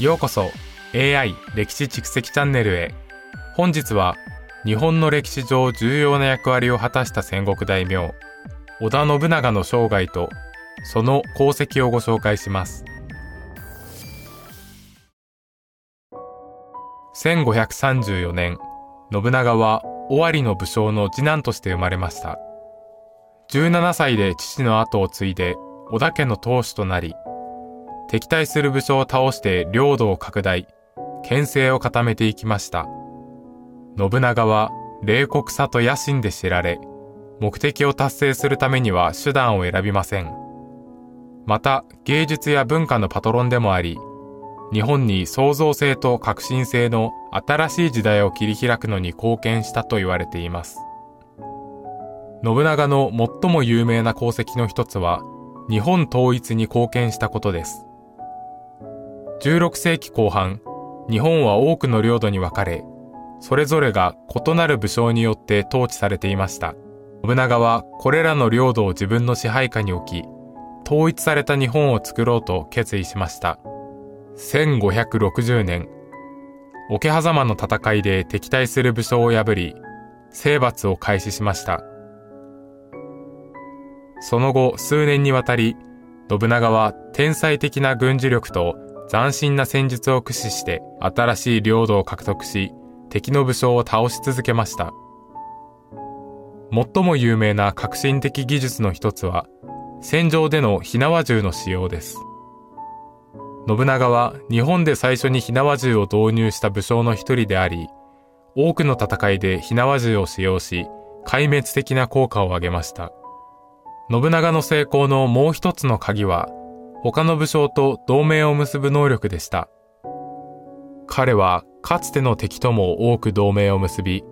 ようこそ AI 歴史蓄積チャンネルへ。本日は日本の歴史上重要な役割を果たした戦国大名織田信長の生涯とその功績をご紹介します。1534年信長は尾張の武将の次男として生まれました。17歳で父の後を継いで織田家の当主となり敵対する武将を倒して領土を拡大牽制を固めていきました信長は冷酷さと野心で知られ目的を達成するためには手段を選びませんまた芸術や文化のパトロンでもあり日本に創造性と革新性の新しい時代を切り開くのに貢献したと言われています。信長の最も有名な功績の一つは、日本統一に貢献したことです。16世紀後半、日本は多くの領土に分かれ、それぞれが異なる武将によって統治されていました。信長はこれらの領土を自分の支配下に置き、統一された日本を作ろうと決意しました。1560年、桶狭間の戦いで敵対する武将を破り、征伐を開始しました。その後数年にわたり、信長は天才的な軍事力と斬新な戦術を駆使して新しい領土を獲得し、敵の武将を倒し続けました。最も有名な革新的技術の一つは、戦場での火縄銃の使用です。信長は日本で最初に火縄銃を導入した武将の一人であり、多くの戦いで火縄銃を使用し、壊滅的な効果を上げました。信長の成功のもう一つの鍵は、他の武将と同盟を結ぶ能力でした。彼はかつての敵とも多く同盟を結び、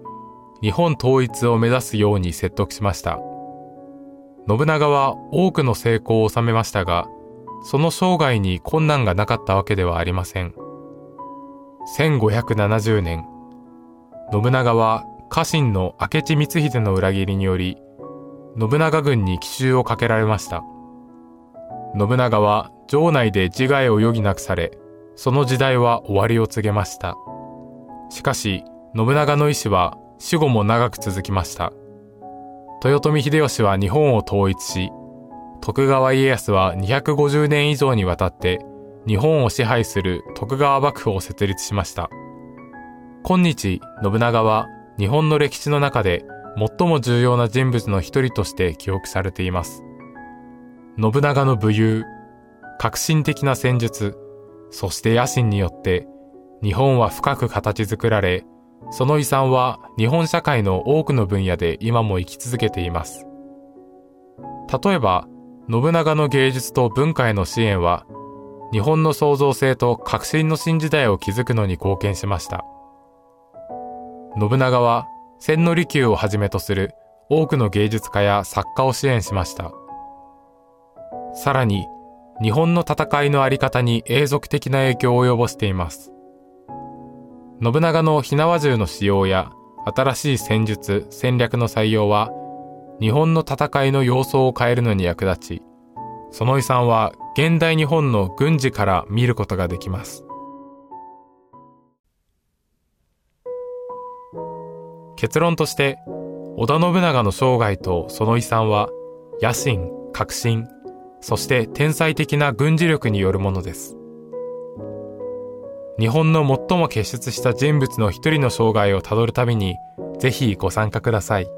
日本統一を目指すように説得しました。信長は多くの成功を収めましたが、その生涯に困難がなかったわけではありません。1570年、信長は家臣の明智光秀の裏切りにより、信長軍に奇襲をかけられました。信長は城内で自害を余儀なくされ、その時代は終わりを告げました。しかし、信長の意志は死後も長く続きました。豊臣秀吉は日本を統一し、徳川家康は250年以上にわたって日本を支配する徳川幕府を設立しました。今日、信長は日本の歴史の中で最も重要な人物の一人として記憶されています。信長の武勇、革新的な戦術、そして野心によって日本は深く形作られ、その遺産は日本社会の多くの分野で今も生き続けています。例えば、信長の芸術と文化への支援は、日本の創造性と革新の新時代を築くのに貢献しました。信長は、千利休をはじめとする多くの芸術家や作家を支援しました。さらに、日本の戦いのあり方に永続的な影響を及ぼしています。信長の火縄銃の使用や新しい戦術、戦略の採用は日本の戦いの様相を変えるのに役立ち、その遺産は現代日本の軍事から見ることができます。結論として、織田信長の生涯とその遺産は、野心、革新、そして天才的な軍事力によるものです。日本の最も傑出した人物の一人の生涯をたどるたびに、ぜひご参加ください。